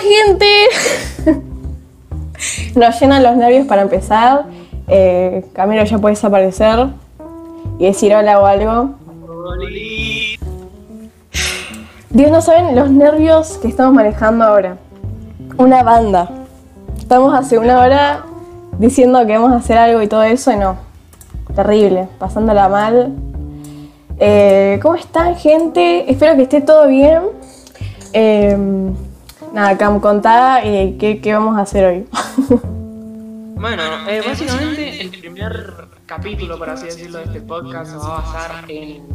gente? Nos llenan los nervios para empezar. Eh, Camilo ya puede desaparecer y decir hola o algo. Dios, no saben los nervios que estamos manejando ahora. Una banda. Estamos hace una hora diciendo que vamos a hacer algo y todo eso y no. Terrible, pasándola mal. Eh, ¿Cómo están, gente? Espero que esté todo bien. Eh, nada, Cam, contá eh, qué, qué, vamos a hacer hoy. bueno, básicamente el primer capítulo, por así decirlo, de este podcast se va a basar en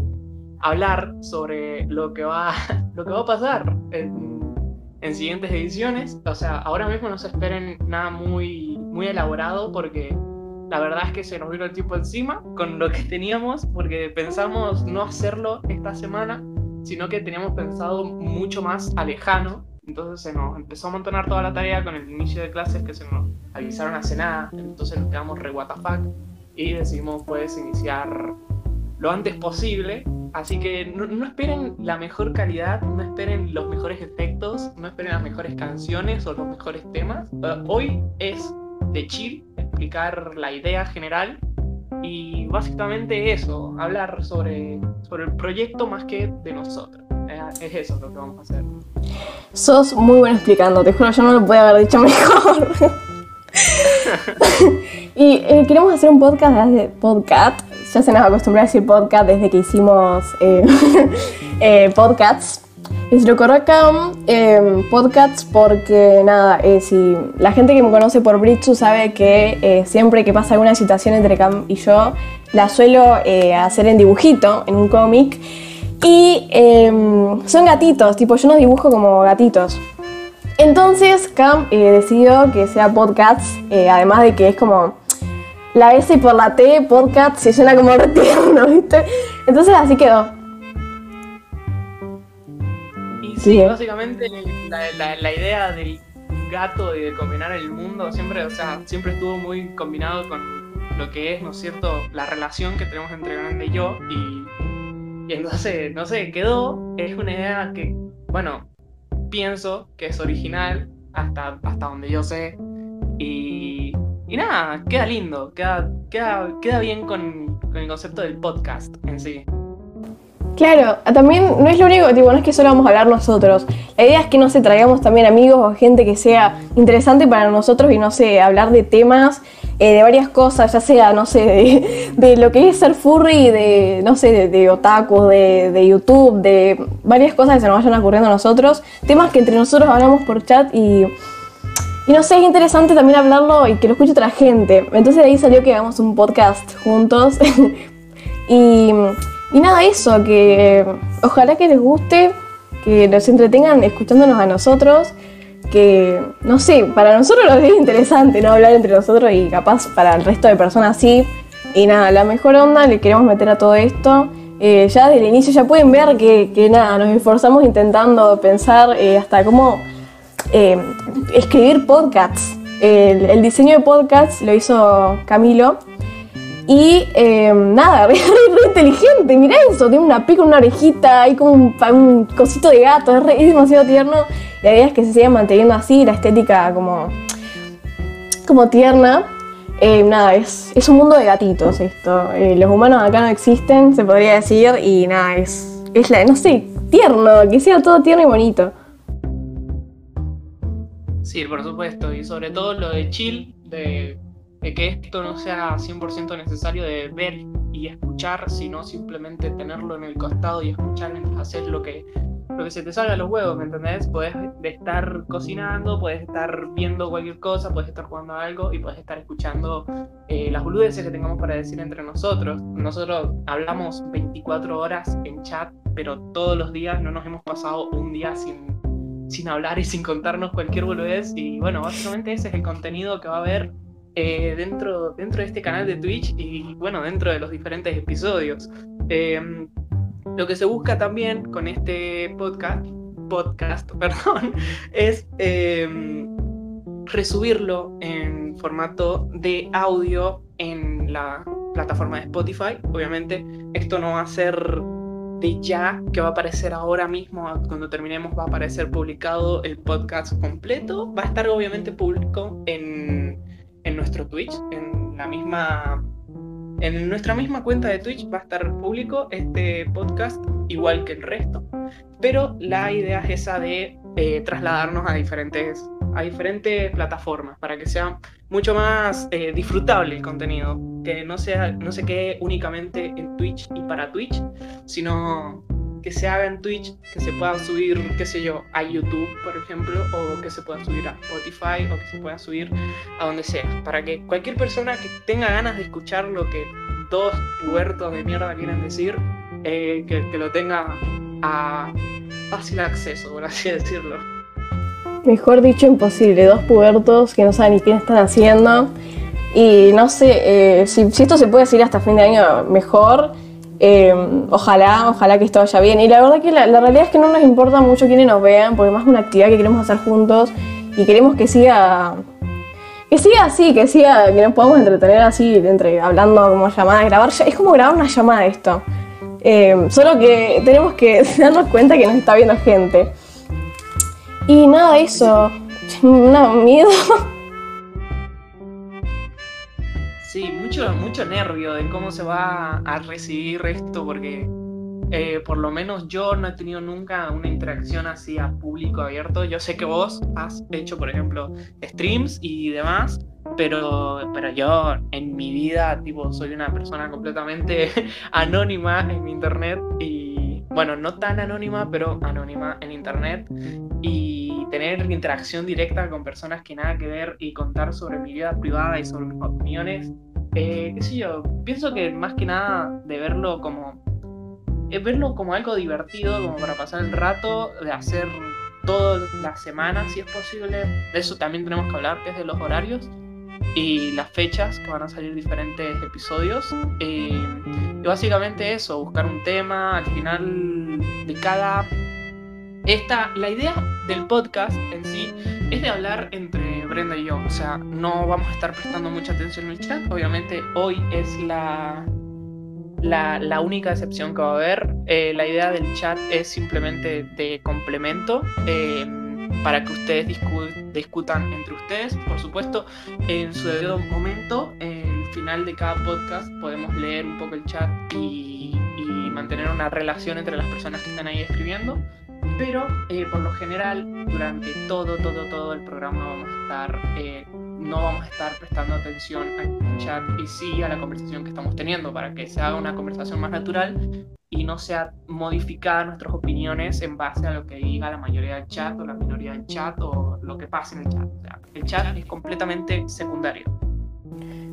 hablar sobre lo que va, lo que va a pasar en, en siguientes ediciones. O sea, ahora mismo no se esperen nada muy, muy elaborado porque la verdad es que se nos vino el tiempo encima con lo que teníamos, porque pensamos no hacerlo esta semana, sino que teníamos pensado mucho más alejano. Entonces se nos empezó a amontonar toda la tarea con el inicio de clases que se nos avisaron hace nada. Entonces nos quedamos re what y decidimos pues iniciar lo antes posible. Así que no, esperen la mejor calidad, no esperen los mejores efectos, no esperen las mejores canciones o los mejores temas. Uh, hoy es de chill, explicar la idea general y básicamente eso, hablar sobre, sobre el proyecto más que de nosotros. Es eso lo que vamos a hacer. Sos muy bueno explicando, te juro, yo no lo puedo haber dicho mejor. y eh, queremos hacer un podcast desde podcast. Ya se nos acostumbró a decir podcast desde que hicimos eh, eh, podcasts. Y se lo acá eh, podcasts porque, nada, si la gente que me conoce por Britsu sabe que siempre que pasa alguna situación entre Cam y yo, la suelo hacer en dibujito, en un cómic. Y em, son gatitos, tipo yo no dibujo como gatitos. Entonces Cam eh, decidió que sea podcasts, eh, además de que es como la S por la T, podcast, se suena como tierno, ¿viste? Entonces así quedó. Y sí, básicamente la, la, la, idea del gato y de combinar el mundo siempre, o sea, siempre estuvo muy combinado con lo que es, ¿no es cierto?, la relación que tenemos entre Grande y yo. Y, y entonces, no sé, quedó, es una idea que, bueno, pienso que es original hasta, hasta donde yo sé. Y, y nada, queda lindo, queda, queda, queda bien con, con el concepto del podcast en sí. Claro, también no es lo único, tipo, no es que solo vamos a hablar nosotros. La idea es que, no sé, traigamos también amigos o gente que sea interesante para nosotros y, no sé, hablar de temas, eh, de varias cosas, ya sea, no sé, de, lo que es ser furry, de, no sé, de, de otaku, de, de, YouTube, de varias cosas que se nos vayan ocurriendo a nosotros. Temas que entre nosotros hablamos por chat y... Y no sé, es interesante también hablarlo y que lo escuche otra gente. Entonces de ahí salió que hagamos un podcast juntos. y... Y nada, eso, que ojalá que les guste, que nos entretengan escuchándonos a nosotros, que no sé, para nosotros nos es interesante no hablar entre nosotros y capaz para el resto de personas sí. Y nada, la mejor onda le queremos meter a todo esto. Eh, ya desde el inicio ya pueden ver que, que nada, nos esforzamos intentando pensar eh, hasta cómo eh, escribir podcasts. El diseño de podcasts lo hizo Camilo. Y eh, nada, re, re, inteligente, mirá eso, tiene una pica, una orejita, hay como un, cosito de gato, es, re, es, demasiado tierno. La idea es que se siga manteniendo así, la estética como, como tierna. Eh, nada, es, es un mundo de gatitos esto. Eh, los humanos acá no existen, se podría decir, y nada, es, es la, no sé, tierno, que sea todo tierno y bonito. Sí, por supuesto, y sobre todo lo de chill, de de que esto no sea 100% necesario de ver y escuchar, sino simplemente tenerlo en el costado y escuchar mientras haces lo que, lo que se te salga a los huevos, ¿me entendés? Puedes estar cocinando, puedes estar viendo cualquier cosa, puedes estar jugando a algo y puedes estar escuchando eh, las boludeces que tengamos para decir entre nosotros. Nosotros hablamos 24 horas en chat, pero todos los días no nos hemos pasado un día sin sin hablar y sin contarnos cualquier boludez y bueno, básicamente ese es el contenido que va a haber eh, dentro, dentro de este canal de Twitch y bueno, dentro de los diferentes episodios. Eh, lo que se busca también con este podcast, podcast perdón, es eh, resubirlo en formato de audio en la plataforma de Spotify. Obviamente esto no va a ser de ya que va a aparecer ahora mismo, cuando terminemos va a aparecer publicado el podcast completo. Va a estar obviamente público en, Twitch, en la misma en nuestra misma cuenta de Twitch va a estar público este podcast igual que el resto, pero la idea es esa de eh, trasladarnos a diferentes, a diferentes plataformas para que sea mucho más eh, disfrutable el contenido, que no, sea, no se quede únicamente en Twitch y para Twitch, sino que se haga en Twitch, que se pueda subir, qué sé yo, a YouTube, por ejemplo, o que se pueda subir a Spotify, o que se pueda subir a donde sea, para que cualquier persona que tenga ganas de escuchar lo que dos puertos de mierda quieren decir, eh, que, lo tenga a fácil acceso, por así decirlo. Mejor dicho, imposible. Dos puertos que no saben ni qué están haciendo. Y no sé, eh, si, esto se puede decir hasta fin de año, mejor. Eh, ojalá, ojalá que esto vaya bien. Y la verdad que la, realidad es que no nos importa mucho quiénes nos vean, porque más es una actividad que queremos hacer juntos y queremos que siga. Que siga así, que siga, que nos podamos entretener así, entre hablando como llamadas, grabar. Es como grabar una llamada esto. Eh, solo que tenemos que darnos cuenta que nos está viendo gente. Y nada, eso. No, miedo. Sí, mucho, mucho nervio de cómo se va a recibir esto, porque eh, por lo menos yo no he tenido nunca una interacción así a público abierto. Yo sé que vos has hecho, por ejemplo, streams y demás, pero, pero yo en mi vida, tipo, soy una persona completamente anónima en internet y, bueno, no tan anónima, pero anónima en internet. Y tener interacción directa con personas que nada que ver y contar sobre mi vida privada y sobre mis opiniones, eh, qué sé yo, pienso que más que nada de verlo como, es verlo como algo divertido, como para pasar el rato, de hacer todas las semanas si es posible, de eso también tenemos que hablar, que es de los horarios y las fechas que van a salir diferentes episodios. Eh, y básicamente eso, buscar un tema al final de cada... Esta, la idea del podcast en sí es de hablar entre Brenda y yo, o sea, no vamos a estar prestando mucha atención en el chat, obviamente hoy es la, la, la única excepción que va a haber, eh, la idea del chat es simplemente de complemento. Eh, para que ustedes discu discutan entre ustedes. Por supuesto, en su debido momento, en el final de cada podcast, podemos leer un poco el chat y, mantener una relación entre las personas que están ahí escribiendo. Pero eh, por lo general, durante todo, todo, todo el programa vamos a estar, eh, no vamos a estar prestando atención al chat y sí a la conversación que estamos teniendo para que se haga una conversación más natural y no sea modificada nuestras opiniones en base a lo que diga la mayoría del chat o la minoría del chat o lo que pase en el chat. O sea, el chat es completamente secundario.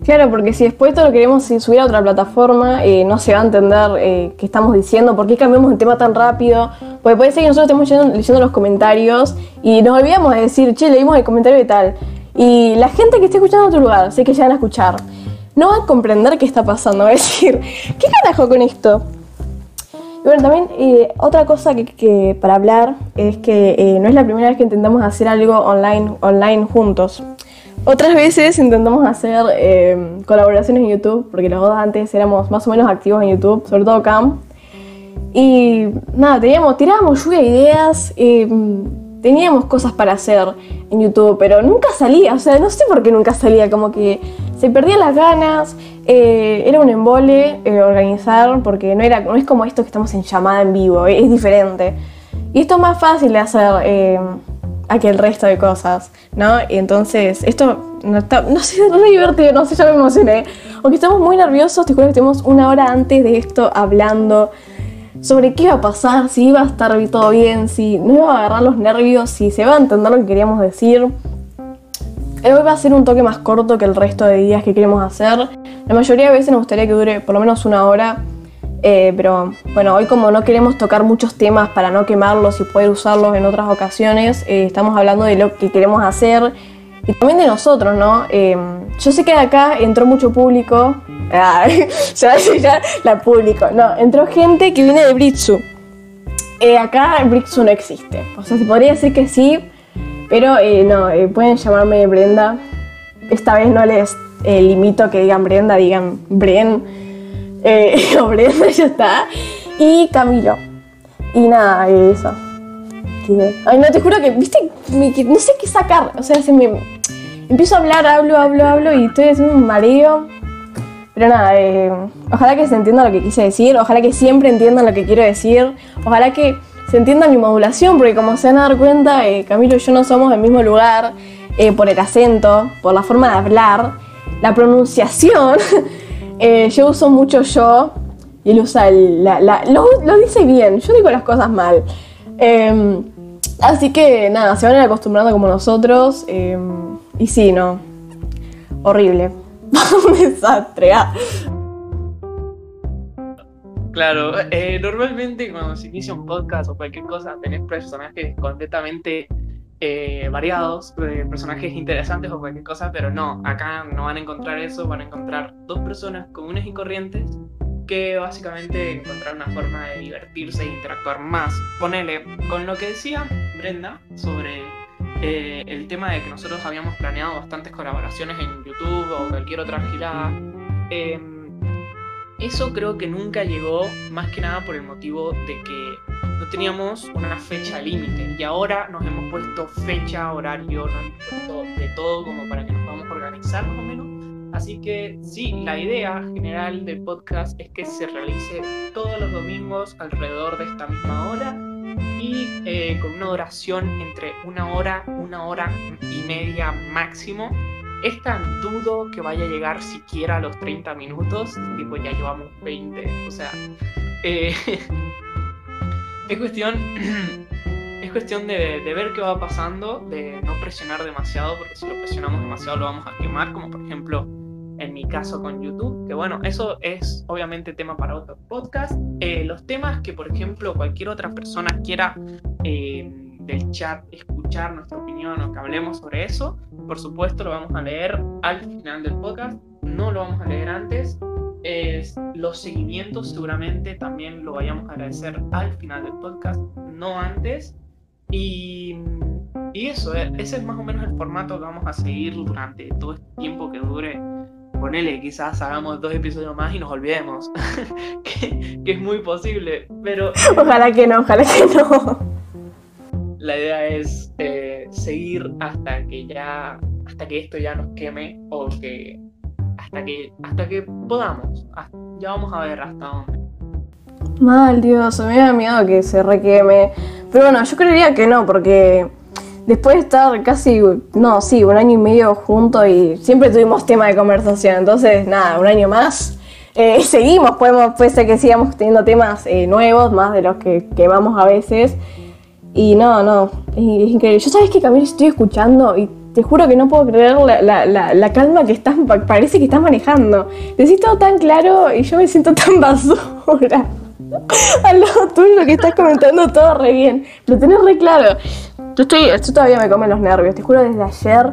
Claro, porque si después todo lo queremos subir a otra plataforma, eh, no se va a entender eh, qué estamos diciendo, por qué cambiamos el tema tan rápido. Porque puede ser que nosotros estemos leyendo, los comentarios y nos olvidamos de decir, che, leímos el comentario y tal. Y la gente que esté escuchando en otro lugar, sé que ya van a escuchar, no va a comprender qué está pasando. Va a decir, ¿qué carajo con esto? Y bueno, también eh, otra cosa que, para hablar es que eh, no es la primera vez que intentamos hacer algo online, online juntos. Otras veces intentamos hacer eh, colaboraciones en YouTube, porque los dos antes éramos más o menos activos en YouTube, sobre todo Cam. Y nada, teníamos, tirábamos lluvia de ideas, teníamos cosas para hacer en YouTube, pero nunca salía, o sea, no sé por qué nunca salía, como que se perdían las ganas, eh, era un embole eh, organizar, porque no, era, no es como esto que estamos en llamada en vivo, es diferente. Y esto es más fácil de hacer eh, que el resto de cosas, ¿no? Y entonces, esto no, está, no sé, no es divertido, no sé, ya me emocioné. Aunque estamos muy nerviosos, te juro que estuvimos una hora antes de esto hablando sobre qué iba a pasar, si iba a estar todo bien, si no iba a agarrar los nervios, si se iba a entender lo que queríamos decir. Hoy va a ser un toque más corto que el resto de días que queremos hacer. La mayoría de veces nos gustaría que dure por lo menos una hora. Eh, pero bueno, hoy como no queremos tocar muchos temas para no quemarlos y poder usarlos en otras ocasiones, eh, estamos hablando de lo que queremos hacer y también de nosotros, ¿no? Eh, yo sé que acá entró mucho público. Ah, ya, ya, la público. No, entró gente que viene de Britsu. acá Britsu no existe. O sea, se podría decir que sí, pero eh, no, eh, pueden llamarme Brenda. Esta vez no les eh, limito que digan Brenda, digan Bren. o Brenda, ya está. y Camilo. Y nada, eso. Ay, no, te juro que, viste, no sé qué sacar. O sea, se me. Empiezo a hablar, hablo, hablo, hablo y estoy haciendo un mareo. Pero nada, eh, ojalá que se entienda lo que quise decir, ojalá que siempre entiendan lo que quiero decir, ojalá que se entienda mi modulación, porque como se van a dar cuenta, eh, Camilo y yo no somos del mismo lugar, eh, por el acento, por la forma de hablar, la pronunciación. yo uso mucho yo y él usa el, la, lo, lo, dice bien, yo digo las cosas mal. Em, así que nada, se van acostumbrando como nosotros. Em, y sí, no. Horrible. un desastre. Ah. Claro, eh, normalmente cuando se inicia un podcast o cualquier cosa tenés personajes completamente eh, variados, eh, personajes interesantes o cualquier cosa, pero no, acá no van a encontrar eso, van a encontrar dos personas comunes y corrientes que básicamente encontrar una forma de divertirse e interactuar más. Ponele, con lo que decía Brenda sobre eh, el tema de que nosotros habíamos planeado bastantes colaboraciones en YouTube o cualquier otra gilada. Em, eso creo que nunca llegó más que nada por el motivo de que no teníamos una fecha límite y ahora nos hemos puesto fecha, horario, nos hemos puesto de todo como para que nos podamos organizar más o menos Así que sí, la idea general del podcast es que se realice todos los domingos alrededor de esta misma hora y eh, con una duración entre una hora, una hora y media máximo. Esta dudo que vaya a llegar siquiera a los 30 minutos, tipo ya llevamos 20, o sea, eh, es cuestión es cuestión de, ver qué va pasando, de no presionar demasiado, porque si lo presionamos demasiado lo vamos a quemar, como por ejemplo en mi caso con YouTube, que bueno, eso es obviamente tema para otro podcast. Eh, los temas que, por ejemplo, cualquier otra persona quiera eh, del chat escuchar nuestra opinión o que hablemos sobre eso, por supuesto lo vamos a leer al final del podcast, no lo vamos a leer antes. los seguimientos seguramente también lo vayamos a agradecer al final del podcast, no antes. Y, y eso, eh, ese es más o menos el formato que vamos a seguir durante todo este tiempo que dure ponele, quizás hagamos dos episodios más y nos olvidemos. que, es muy posible, pero... Ojalá que no, ojalá que no. La idea es eh, seguir hasta que ya, hasta que esto ya nos queme o que hasta que, hasta que podamos. ya vamos a ver hasta dónde. Mal, Dios, me da miedo que se requeme. Pero bueno, yo creería que no, porque después de estar casi, no, sí, un año y medio juntos y siempre tuvimos tema de conversación, entonces nada, un año más. Eh, seguimos, podemos, puede ser que sigamos teniendo temas eh, nuevos, más de los que quemamos a veces. Y no, no, es, increíble. Yo sabes que Camilo estoy escuchando y te juro que no puedo creer la, la, la, calma que estás, parece que estás manejando. Decís todo tan claro y yo me siento tan basura. Al lado tuyo que estás comentando todo re bien. Lo tenés re claro. Yo estoy, esto todavía me come los nervios, te juro desde ayer,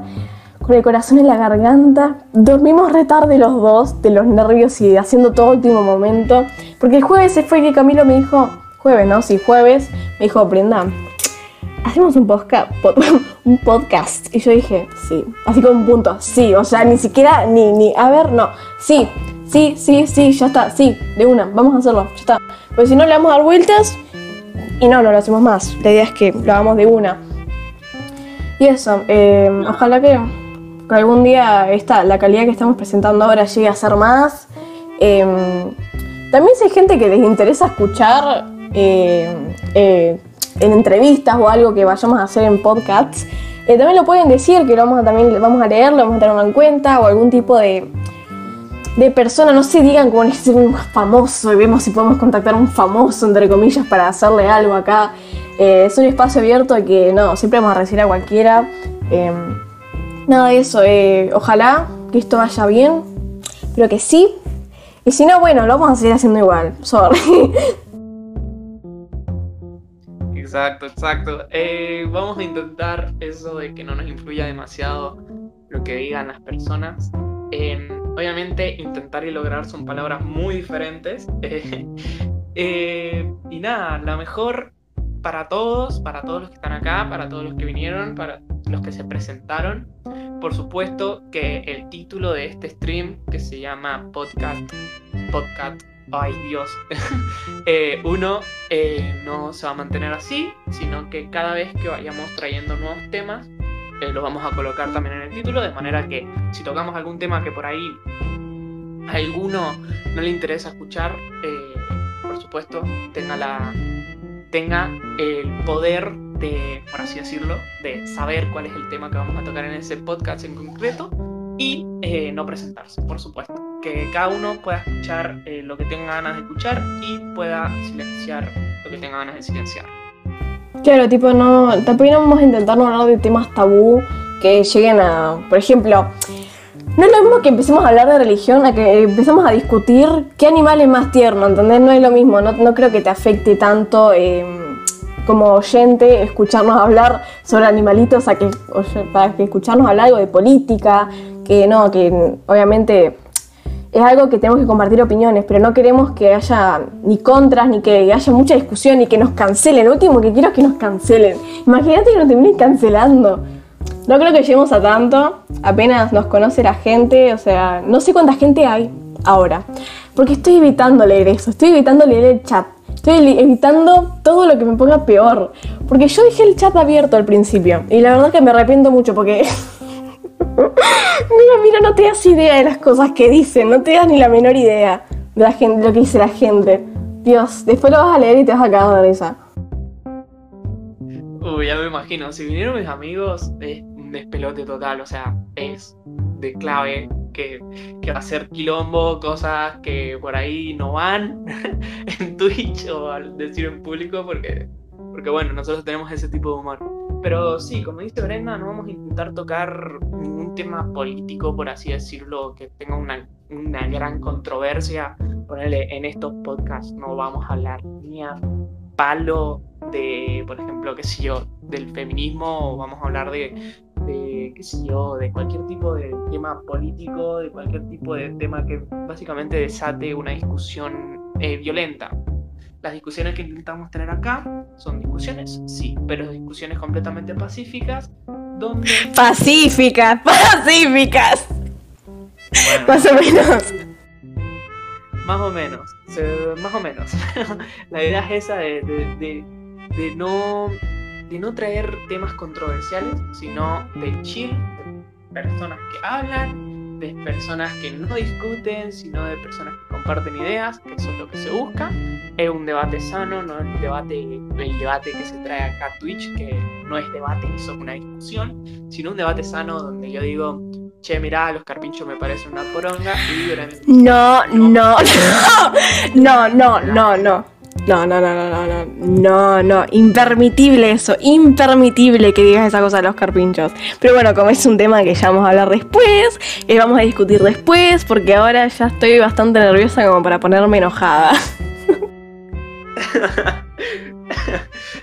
con el corazón en la garganta. Dormimos re tarde los dos, de los nervios y haciendo todo último momento. Porque el jueves fue que Camilo me dijo, jueves, ¿no? Sí, jueves, me dijo, Brenda, hacemos un podcast, un podcast. Y yo dije, sí, así como un punto, sí, o sea, ni siquiera, ni, ni, a ver, no, sí, sí, sí, sí, ya está, sí, de una, vamos a hacerlo, ya está. Pues si no le vamos a dar vueltas y no, no lo hacemos más. La idea es que lo hagamos de una. Y eso, eh, ojalá que, algún día esta, la calidad que estamos presentando ahora llegue a ser más. Eh, también si hay gente que les interesa escuchar eh, en entrevistas o algo que vayamos a hacer en podcasts, también lo pueden decir, que lo vamos a, también vamos a leer, lo vamos a tener en cuenta, o algún tipo de, de persona, no sé, digan como es un famoso y vemos si podemos contactar a un famoso, entre comillas, para hacerle algo acá. Eh, es un espacio abierto que no, siempre vamos a recibir a cualquiera. Em, nada de eso, eh, ojalá que esto vaya bien, pero que sí. Y si no, bueno, lo vamos a seguir haciendo igual. Sorry. Exacto, exacto. Eh, vamos a intentar eso de que no nos influya demasiado lo que digan las personas. Obviamente, intentar y lograr son palabras muy diferentes. y nada, la mejor para todos, para todos los que están acá, para todos los que vinieron, para los que se presentaron. Por supuesto que el título de este stream, que se llama Podcast, Podcast ay Dios, eh, uno eh, no se va a mantener así, sino que cada vez que vayamos trayendo nuevos temas, eh, los vamos a colocar también en el título, de manera que si tocamos algún tema que por ahí a alguno no le interesa escuchar, por supuesto, tenga, la, tenga el poder de, por así decirlo, de saber cuál es el tema que vamos a tocar en ese podcast en concreto y no presentarse, por supuesto que cada uno pueda escuchar eh, lo que tenga ganas de escuchar y pueda silenciar lo que tenga ganas de silenciar. Claro, tipo, no, también vamos a intentar no hablar de temas tabú que lleguen a, por ejemplo, no es lo mismo que empecemos a hablar de religión a que empecemos a discutir qué animal es más tierno, ¿entendés? No es lo mismo, no, no creo que te afecte tanto eh, como oyente escucharnos hablar sobre animalitos a que, para que escucharnos hablar algo de política, que no, que obviamente es algo que tenemos que compartir opiniones, pero no queremos que haya ni contras, ni que haya mucha discusión, ni que nos cancelen. Lo último que quiero es que nos cancelen. Imagínate que nos terminen cancelando. No creo que lleguemos a tanto, apenas nos conoce la gente, o sea, no sé cuánta gente hay ahora, porque estoy evitando leer eso, estoy evitando leer el chat, estoy evitando todo lo que me ponga peor, porque yo dejé el chat abierto al principio, y la verdad es que me arrepiento mucho porque mira, mira, no te das idea de las cosas que dicen, no te das ni la menor idea de la gente, lo que dice la gente. Dios, después lo vas a leer y te vas a cagar de risa. Uy, ya me imagino, si vinieron mis amigos, es un despelote total, o sea, es de clave que, que, va a ser quilombo, cosas que por ahí no van en Twitch o al decir en público, porque, porque bueno, nosotros tenemos ese tipo de humor. Pero sí, como dice Brenda, no vamos a intentar tocar ningún tema político, por así decirlo, que tenga una, una gran controversia. Ponerle en estos podcasts no vamos a hablar ni a palo de, por ejemplo, qué sé yo, del feminismo, o vamos a hablar de, de, qué sé yo, de cualquier tipo de tema político, de cualquier tipo de tema que básicamente desate una discusión eh, violenta. Las discusiones que intentamos tener acá son discusiones, sí, pero discusiones completamente pacíficas, donde... Pacíficas, pacíficas. más o menos. Más o menos, más o menos. La idea es esa de, de, de, no, de no traer temas controversiales, sino de chill, de personas que hablan, de personas que no discuten, sino de personas que comparten ideas, que eso es lo que se busca. Es un debate sano, no el debate, el debate que se trae acá a Twitch, que no es debate ni son una discusión, sino un debate sano donde yo digo, che, mirá, los carpinchos me parecen una poronga y No, no, no, no, no, no, no. No, no, no, no, no, no, no, impermitible eso, impermitible que digas esa cosa de los carpinchos. Pero bueno, como es un tema que ya vamos a hablar después, eh, vamos a discutir después, porque ahora ya estoy bastante nerviosa como para ponerme enojada.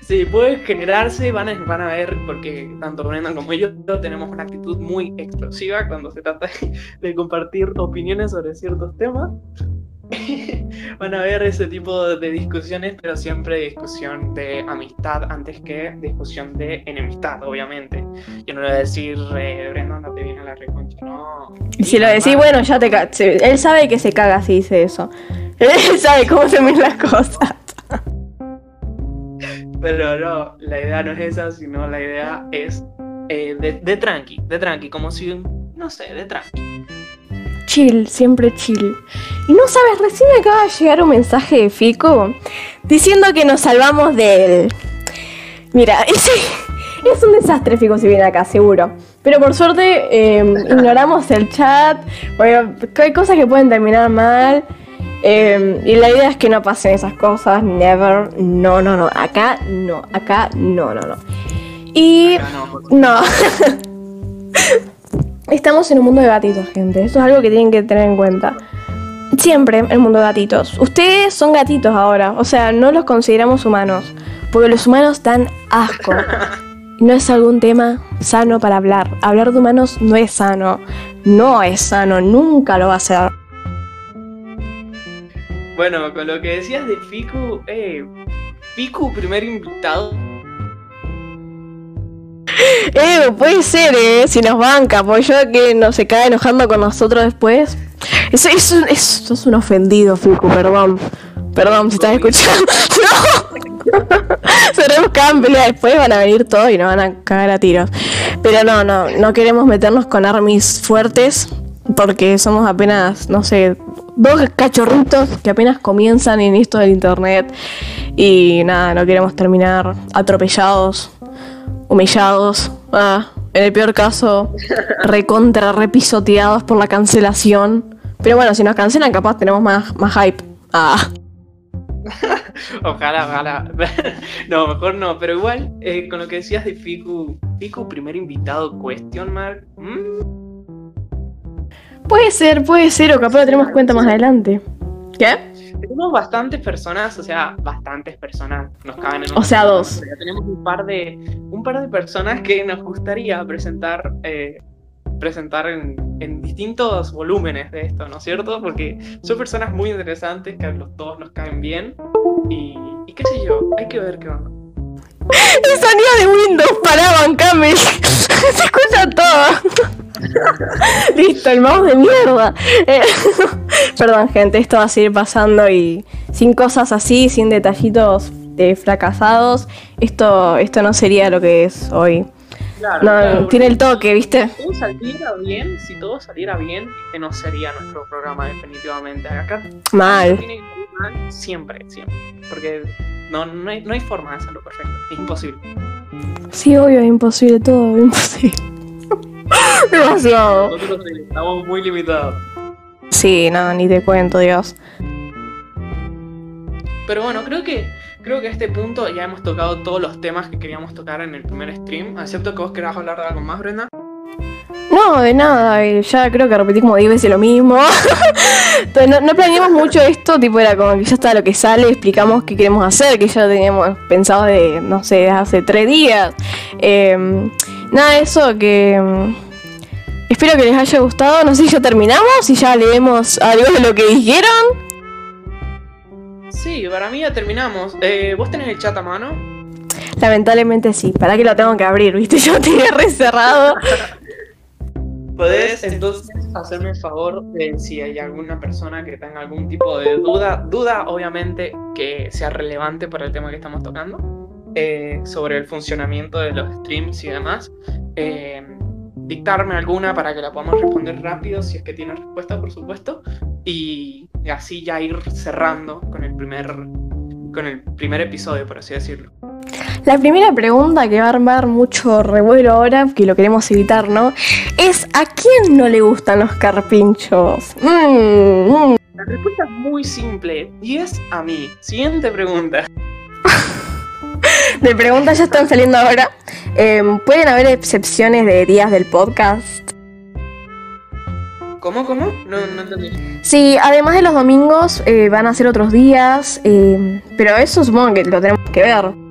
sí, puede generarse, van a, van a ver, porque tanto Brendan como yo tenemos una actitud muy explosiva cuando se trata de compartir opiniones sobre ciertos temas. van a ver ese tipo de discusiones, pero siempre discusión de amistad antes que discusión de enemistad, obviamente. Yo no le voy a decir, eh, Brenda, no te viene a la reconcha, no. Si lo decís, bueno, ya te Él sabe que se caga si dice eso. Él sabe cómo se ven las cosas. Pero no, la idea no es esa, sino la idea es eh, de, de tranqui, de tranqui, como si, no sé, de tranqui chill, siempre chill. Y no sabes, recién me acaba de llegar un mensaje de Fico diciendo que nos salvamos de él. Mira, ese es un desastre Fico si viene acá, seguro. Pero por suerte em, ignoramos el chat, porque hay cosas que pueden terminar mal. Em, y la idea es que no pasen esas cosas, never, no, no, no, acá no, acá no, no, no. Y no. Estamos en un mundo de gatitos, gente. Eso es algo que tienen que tener en cuenta. Siempre el mundo de gatitos. Ustedes son gatitos ahora. O sea, no los consideramos humanos. Porque los humanos dan asco. No es algún tema sano para hablar. Hablar de humanos no es sano. No es sano. Nunca lo va a ser. Bueno, con lo que decías de Fiku, eh, Fiku, primer invitado Eh, puede ser, eh, si nos banca, pues yo que no se cae enojando con nosotros después. Eso, eso, eso es un ofendido, Fico, perdón. Perdón si estás escuchando. No. Seremos cada pelea después, van a venir todos y nos van a cagar a tiros. Pero no, no, no queremos meternos con armies fuertes porque somos apenas, no sé, dos cachorritos que apenas comienzan en esto del internet y nada, no queremos terminar atropellados, humillados, ah, en el peor caso, recontra repisoteados por la cancelación. Pero bueno, si nos cancelan, capaz tenemos más, más hype. Ah. ojalá, ojalá. no, mejor no, pero igual, eh, con lo que decías de Fiku, Fiku, primer invitado, question mark. ¿Mm? Puede ser, puede ser, o capaz lo tenemos cuenta más adelante. ¿Qué? Tenemos bastantes personas, o sea, bastantes personas nos caben en O sea, dos. tenemos un par de un par de personas que nos gustaría presentar eh, presentar en, en, distintos volúmenes de esto, ¿no es cierto? Porque son personas muy interesantes que a los todos nos caen bien y, y qué sé yo, hay que ver qué onda. El sonido de Windows para bancame. Se escucha todo. Listo, el mouse de mierda. Eh, perdón, gente, esto va a seguir pasando y sin cosas así, sin detallitos de fracasados, esto, esto no sería lo que es hoy. no, tiene el toque, ¿viste? Si todo saliera bien, si todo saliera bien, este no sería nuestro programa definitivamente. Acá mal. Tiene que mal siempre, siempre. Porque no, no, hay, no hay forma de hacerlo perfecto. Es imposible. Sí, obvio, es imposible, todo imposible. Demasiado. Nosotros estamos muy limitados. Sí, nada, ni te cuento, Dios. Pero bueno, creo que creo que a este punto ya hemos tocado todos los temas que queríamos tocar en el primer stream. Excepto que vos querás hablar de algo más, Brenda. No, de nada, ya creo que repetí como 10 veces lo mismo. no, no, planeamos mucho esto, tipo era como que ya está lo que sale, explicamos qué queremos hacer, que ya lo teníamos pensado de, no sé, hace tres días. Eh, nada de eso, que mm, espero que les haya gustado. No sé si ya terminamos, y ya leemos algo de lo que dijeron. Sí, para mí ya terminamos. Eh, ¿Vos tenés el chat a mano? Lamentablemente sí, para que lo tengo que abrir, viste, yo tenía reserrado. ¿Podés entonces hacerme el favor de si hay alguna persona que tenga algún tipo de duda, duda obviamente que sea relevante para el tema que estamos tocando? Eh, sobre el funcionamiento de los streams y demás, eh, dictarme alguna para que la podamos responder rápido, si es que tiene respuesta, por supuesto, y así ya ir cerrando con el primer, con el primer episodio, por así decirlo. La primera pregunta que va a armar mucho revuelo ahora, que lo queremos evitar, ¿no? Es ¿a quién no le gustan los carpinchos? Mm, mm. La respuesta es muy simple y es a mí. Siguiente pregunta. de preguntas ya están saliendo ahora. Em, ¿Pueden haber excepciones de días del podcast? ¿Cómo, cómo? No, no entendí. Sí, además de los domingos eh, van a ser otros días, em, pero eso supongo que lo tenemos que ver.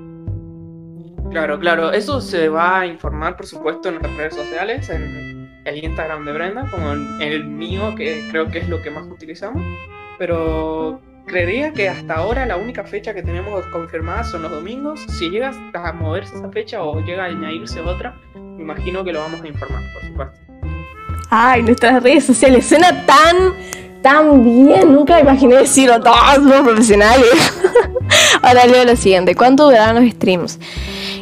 Claro, claro, eso se va a informar, por supuesto, en nuestras redes sociales, en el Instagram de Brenda, como en el mío, que creo que es lo que más utilizamos. Pero creería que hasta ahora la única fecha que tenemos confirmada son los domingos. Si llega a moverse esa fecha o llega a añadirse otra, me imagino que lo vamos a informar, por supuesto. Ay, nuestras redes sociales suena tan, tan bien. Nunca imaginé decirlo todos los profesionales. Ahora leo lo siguiente: ¿cuánto durarán los streams?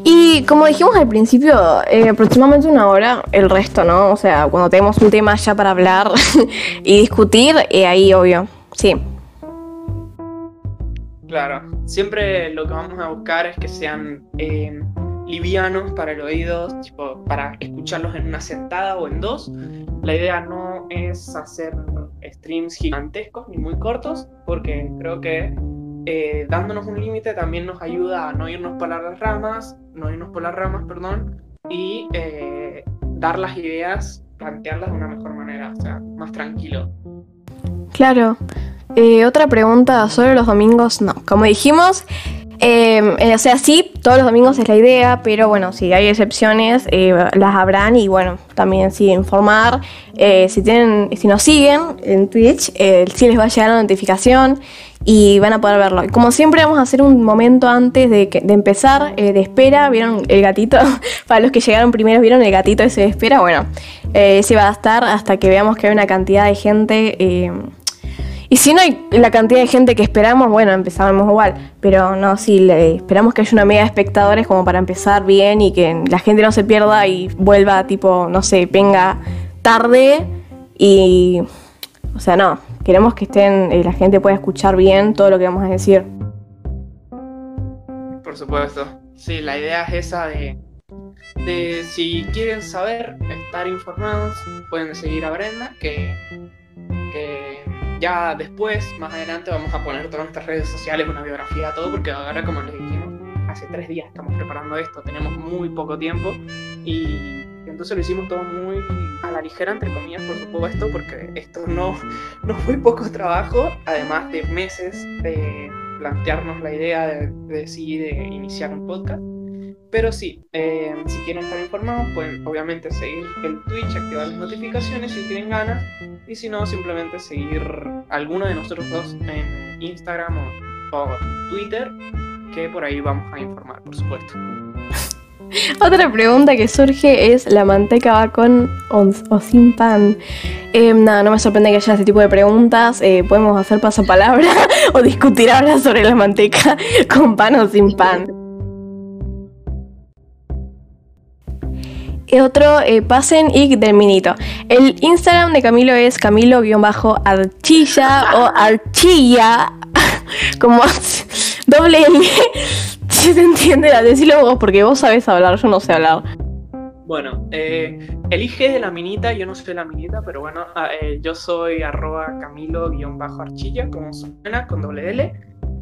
Y como dijimos al principio, eh, aproximadamente una hora, el resto, ¿no? O sea, cuando tenemos un tema ya para hablar y discutir, eh, ahí obvio, sí. Claro, siempre lo que vamos a buscar es que sean eh, livianos para el oído, tipo, para escucharlos en una sentada o en dos. La idea no es hacer streams gigantescos ni muy cortos, porque creo que eh, dándonos un límite también nos ayuda a no irnos por las ramas, no irnos por las ramas, perdón, y eh, dar las ideas, plantearlas de una mejor manera, o sea, más tranquilo. Claro, eh, otra pregunta sobre los domingos, no. Como dijimos, eh, o sea, sí, todos los domingos es la idea, pero bueno, si hay excepciones, las habrán y bueno, también sí informar. Si tienen, si nos siguen en Twitch, sí les va a llegar la notificación y van a poder verlo. Como siempre vamos a hacer un momento antes de, que- de empezar, eh, de espera. ¿Vieron el gatito? Para los que llegaron primero, ¿vieron el gatito ese de espera? Bueno, eh, ese va a estar hasta que veamos que hay una cantidad de gente. eh, y si no hay la cantidad de gente que esperamos, bueno, empezamos igual. Pero no, sí, esperamos que haya una media de espectadores como para empezar bien y que la gente no se pierda y vuelva, tipo, no sé, venga tarde y... O sea, no, queremos que estén, eh, la gente pueda escuchar bien todo lo que vamos a decir. Por supuesto. Sí, la idea es esa de, de si quieren saber, estar informados, pueden seguir a Brenda, que, que ya después, más adelante, vamos a poner todas nuestras redes sociales, una biografía, todo, porque ahora, como les dijimos, hace tres días estamos preparando esto, tenemos muy poco tiempo y entonces lo hicimos todo muy a la ligera, entre comillas, por supuesto, porque esto no, no fue poco trabajo, además de meses de plantearnos la idea de, de sí, de iniciar un podcast. Pero sí, eh, si quieren estar informados, pueden obviamente seguir el Twitch, activar las notificaciones si tienen ganas, y si no, simplemente seguir alguno de nosotros dos en Instagram o, o Twitter, que por ahí vamos a informar, por supuesto. Otra pregunta que surge es, ¿la manteca va con o, sin pan? Eh, nada, no me sorprende que haya este tipo de preguntas. eh, podemos hacer pasapalabra o discutir ahora sobre la manteca con pan o sin pan. Otro, eh, pasen y terminito. El Instagram de Camilo es Camilo-Archilla o Archilla, como doble L. Si se entiende, decilo vos, porque vos sabés hablar, yo no sé hablar. Bueno, eh, el IG de la minita, yo no soy la minita, pero bueno, ah, eh, yo soy arroba camilo-archilla, como suena, con doble L.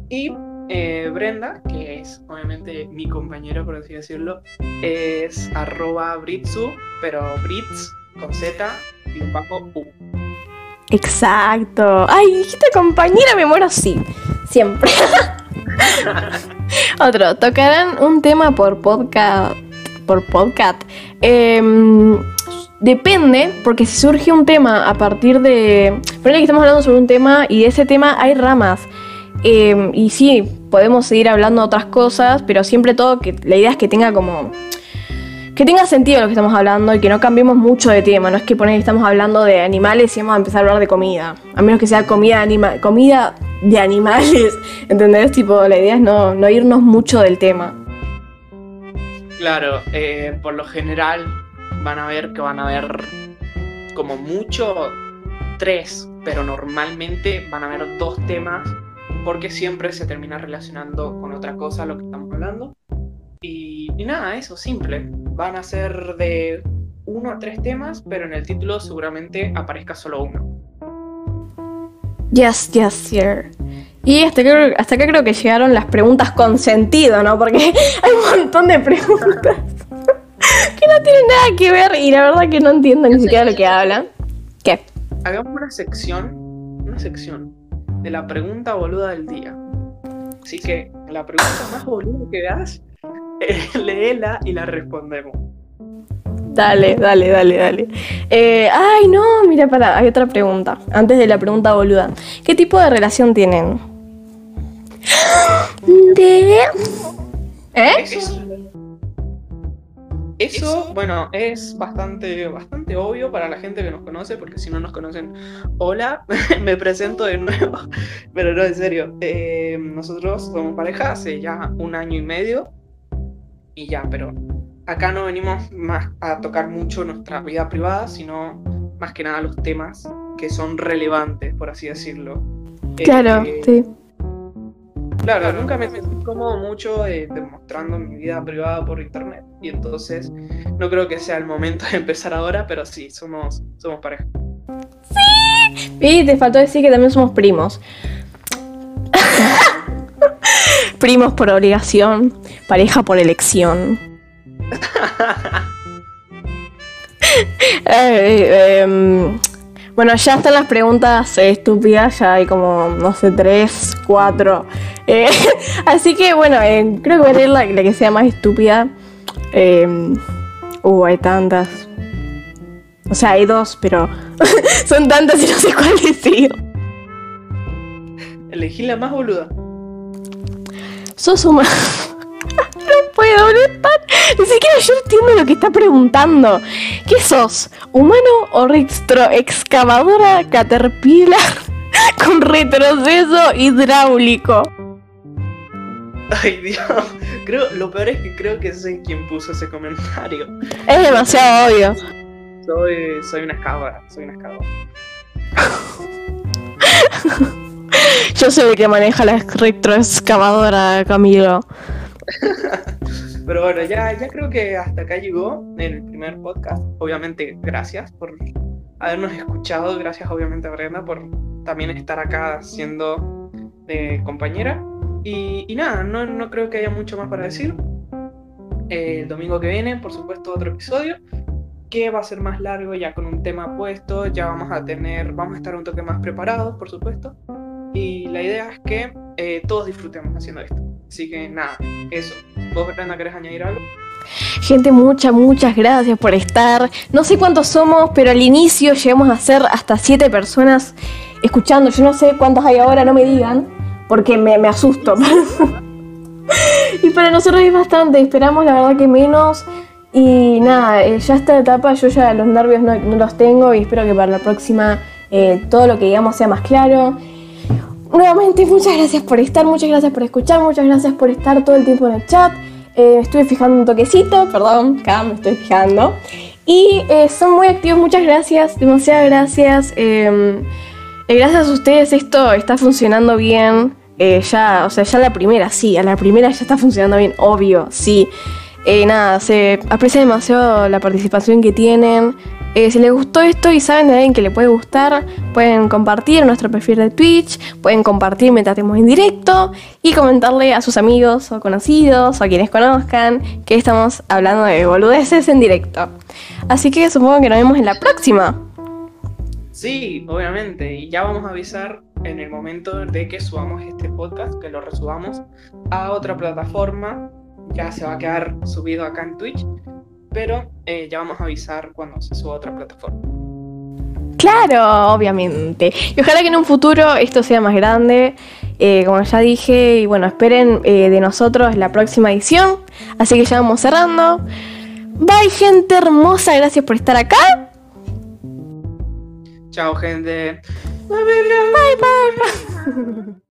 Y eh, Brenda, que es obviamente mi compañera, por así decirlo, es arroba britzu, pero brits con Z y un bajo U. Exacto. Ay, dijiste compañera, me muero así. Siempre. Otro, tocarán un tema por podcast. Por podcast. Em, depende, porque si surge un tema a partir de. Ponele que estamos hablando sobre un tema y de ese tema hay ramas. Em, y sí, podemos seguir hablando otras cosas, pero siempre todo que la idea es que tenga como que tenga sentido lo que estamos hablando y que no cambiemos mucho de tema. No es que poner estamos hablando de animales y vamos a empezar a hablar de comida. A menos que sea comida, anima comida de animales. ¿Entendés? Tipo, la idea es no, no irnos mucho del tema. Claro, eh, por lo general van a ver que van a ver como mucho tres, pero normalmente van a haber dos temas porque siempre se termina relacionando con otra cosa lo que estamos hablando. Y, y nada, eso, simple. Van a ser de uno a tres temas, pero en el título seguramente aparezca solo uno. Yes, yes, sir. Y hasta acá, hasta acá creo que llegaron las preguntas con sentido, ¿no? Porque hay un montón de preguntas que no tienen nada que ver y la verdad que no entiendo ni siquiera lo que hablan. ¿Qué? Hagamos una sección, una sección de la pregunta boluda del día. Así que la pregunta más boluda que veas, eh, léela y la respondemos. Dale, dale, dale, dale. Eh, ay, no, mira, para, hay otra pregunta. Antes de la pregunta boluda. ¿Qué tipo de relación tienen? De... ¿Eh? Eso, eso, bueno, es bastante, bastante obvio para la gente que nos conoce, porque si no nos conocen, hola, me presento de nuevo, pero no, en serio, eh, nosotros somos pareja hace ya un año y medio, y ya, pero acá no venimos más a tocar mucho nuestra vida privada, sino más que nada los temas que son relevantes, por así decirlo. Claro, Eh, sí. Claro, nunca me sentí cómodo mucho eh, demostrando mi vida privada por internet y entonces no creo que sea el momento de empezar ahora, pero sí, somos, somos pareja. Y te faltó decir que también somos primos. primos por obligación, pareja por elección. Eh, em, bueno, ya están las preguntas eh, estúpidas, ya hay como, no sé, tres, cuatro. Eh, así que bueno, eh, creo que voy a leer la, la que sea más estúpida. Eh, uh, hay tantas. O sea, hay dos, pero son tantas y no sé cuál decir. Elegí la más boluda. Sos humano. No puedo, no tan... Ni siquiera yo entiendo lo que está preguntando. ¿Qué sos? ¿Humano o retro excavadora caterpillar con retroceso hidráulico? Ay, Dios. Creo, lo peor es que creo que sé quién puso ese comentario. Es demasiado obvio. Soy, soy una excavadora, soy una excavadora. Yo soy el que maneja la retroexcavadora, Camilo. Pero bueno, ya, ya creo que hasta acá llegó el primer podcast. Obviamente, gracias por habernos escuchado. Gracias, obviamente, a Brenda por también estar acá siendo de compañera. Y, y nada, no, no creo que haya mucho más para decir. Eh, el domingo que viene, por supuesto, otro episodio que va a ser más largo, ya con un tema puesto. Ya vamos a tener, vamos a estar un toque más preparados, por supuesto. Y la idea es que eh, todos disfrutemos haciendo esto. Así que nada, eso. ¿Vos, Brenda, querés añadir algo? Gente, muchas, muchas gracias por estar. No sé cuántos somos, pero al inicio llegamos a ser hasta siete personas escuchando. Yo no sé cuántos hay ahora, no me digan, porque me, me asusto. y para nosotros es bastante, esperamos la verdad que menos. Y nada, eh, ya esta etapa yo ya los nervios no, no los tengo y espero que para la próxima eh, todo lo que digamos sea más claro. Nuevamente, muchas gracias por estar, muchas gracias por escuchar, muchas gracias por estar todo el tiempo en el chat. Eh, estuve fijando un toquecito, perdón, acá me estoy fijando. Y eh, son muy activos, muchas gracias, demasiadas gracias. Eh, eh, gracias a ustedes esto está funcionando bien. Eh, ya, o sea, ya la primera, sí, a la primera ya está funcionando bien, obvio, sí. Nada, se aprecia demasiado la participación que tienen. Eh, si les gustó esto y saben de alguien que le puede gustar, pueden compartir nuestro perfil de Twitch, pueden compartir mientras estemos en directo y comentarle a sus amigos o conocidos o a quienes conozcan que estamos hablando de boludeces en directo. Así que supongo que nos vemos en la próxima. Sí, obviamente. Y ya vamos a avisar en el momento de que subamos este podcast, que lo resubamos a otra plataforma. Ya se va a quedar subido acá en Twitch. Pero eh, ya vamos a avisar cuando se suba a otra plataforma. Claro, obviamente. Y ojalá que en un futuro esto sea más grande. Eh, como ya dije, y bueno, esperen eh, de nosotros la próxima edición. Así que ya vamos cerrando. Bye, gente hermosa. Gracias por estar acá. Chao, gente. Bye, bye.